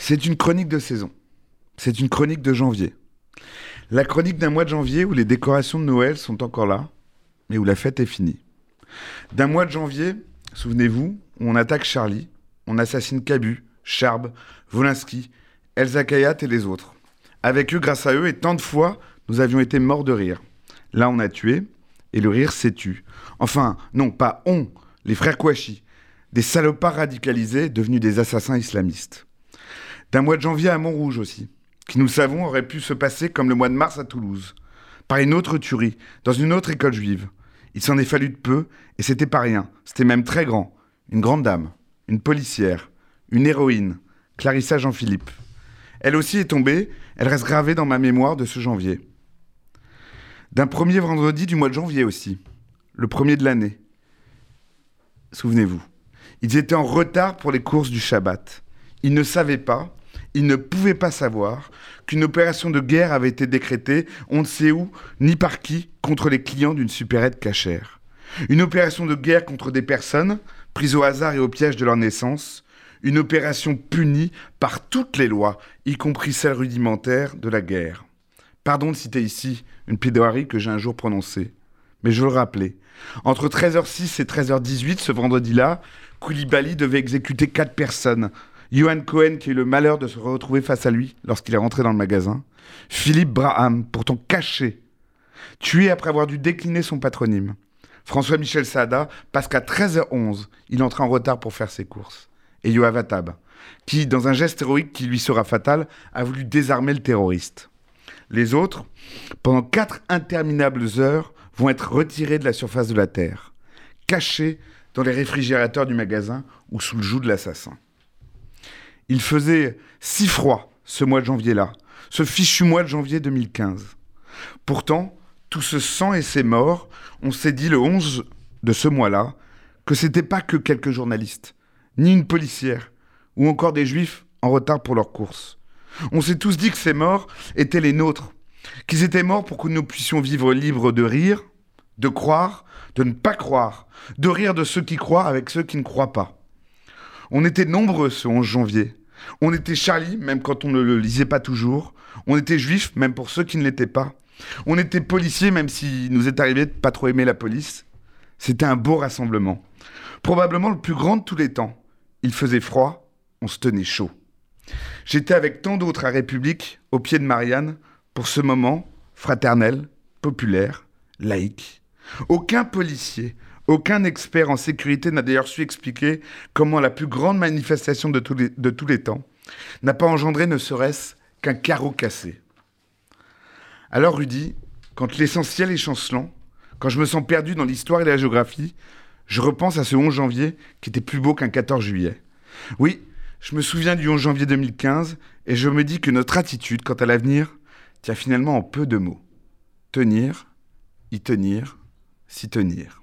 C'est une chronique de saison. C'est une chronique de janvier. La chronique d'un mois de janvier où les décorations de Noël sont encore là, mais où la fête est finie. D'un mois de janvier, souvenez-vous, où on attaque Charlie, on assassine Cabu, Charb, Wolinski, Elsa Kayat et les autres. Avec eux, grâce à eux, et tant de fois, nous avions été morts de rire. Là, on a tué, et le rire s'est tu. Enfin, non, pas on, les frères Kouachi, des salopards radicalisés devenus des assassins islamistes. D'un mois de janvier à Montrouge aussi, qui nous savons aurait pu se passer comme le mois de mars à Toulouse, par une autre tuerie, dans une autre école juive. Il s'en est fallu de peu, et c'était pas rien, c'était même très grand. Une grande dame, une policière, une héroïne, Clarissa Jean-Philippe. Elle aussi est tombée, elle reste gravée dans ma mémoire de ce janvier. D'un premier vendredi du mois de janvier aussi, le premier de l'année. Souvenez-vous, ils étaient en retard pour les courses du Shabbat. Ils ne savaient pas, ils ne pouvaient pas savoir qu'une opération de guerre avait été décrétée, on ne sait où, ni par qui, contre les clients d'une supérette cachère. Une opération de guerre contre des personnes, prises au hasard et au piège de leur naissance, une opération punie par toutes les lois, y compris celles rudimentaires de la guerre. Pardon de citer ici une plaidoirie que j'ai un jour prononcée, mais je le rappeler. Entre 13h06 et 13h18 ce vendredi-là, Koulibaly devait exécuter quatre personnes. Johan Cohen qui a eu le malheur de se retrouver face à lui lorsqu'il est rentré dans le magasin. Philippe Braham, pourtant caché, tué après avoir dû décliner son patronyme. François-Michel Saada, parce qu'à 13h11, il entra en retard pour faire ses courses. Et Yoav Attab, qui, dans un geste héroïque qui lui sera fatal, a voulu désarmer le terroriste. Les autres, pendant quatre interminables heures, vont être retirés de la surface de la Terre, cachés dans les réfrigérateurs du magasin ou sous le joug de l'assassin. Il faisait si froid ce mois de janvier-là, ce fichu mois de janvier 2015. Pourtant, tout ce sang et ces morts, on s'est dit le 11 de ce mois-là que c'était pas que quelques journalistes, ni une policière, ou encore des juifs en retard pour leurs courses. On s'est tous dit que ces morts étaient les nôtres, qu'ils étaient morts pour que nous puissions vivre libres de rire, de croire, de ne pas croire, de rire de ceux qui croient avec ceux qui ne croient pas. On était nombreux ce 11 janvier. On était Charlie, même quand on ne le lisait pas toujours. On était juifs, même pour ceux qui ne l'étaient pas. On était policiers, même s'il nous est arrivé de pas trop aimer la police. C'était un beau rassemblement. Probablement le plus grand de tous les temps. Il faisait froid, on se tenait chaud. J'étais avec tant d'autres à République, au pied de Marianne, pour ce moment fraternel, populaire, laïque. Aucun policier, aucun expert en sécurité n'a d'ailleurs su expliquer comment la plus grande manifestation de tous les, temps n'a pas engendré ne serait-ce qu'un carreau cassé. Alors Rudy, quand l'essentiel est chancelant, quand je me sens perdu dans l'histoire et la géographie, je repense à ce 11 janvier qui était plus beau qu'un 14 juillet. Oui, je me souviens du 11 janvier 2015 et je me dis que notre attitude quant à l'avenir tient finalement en peu de mots. Tenir, y tenir, s'y tenir.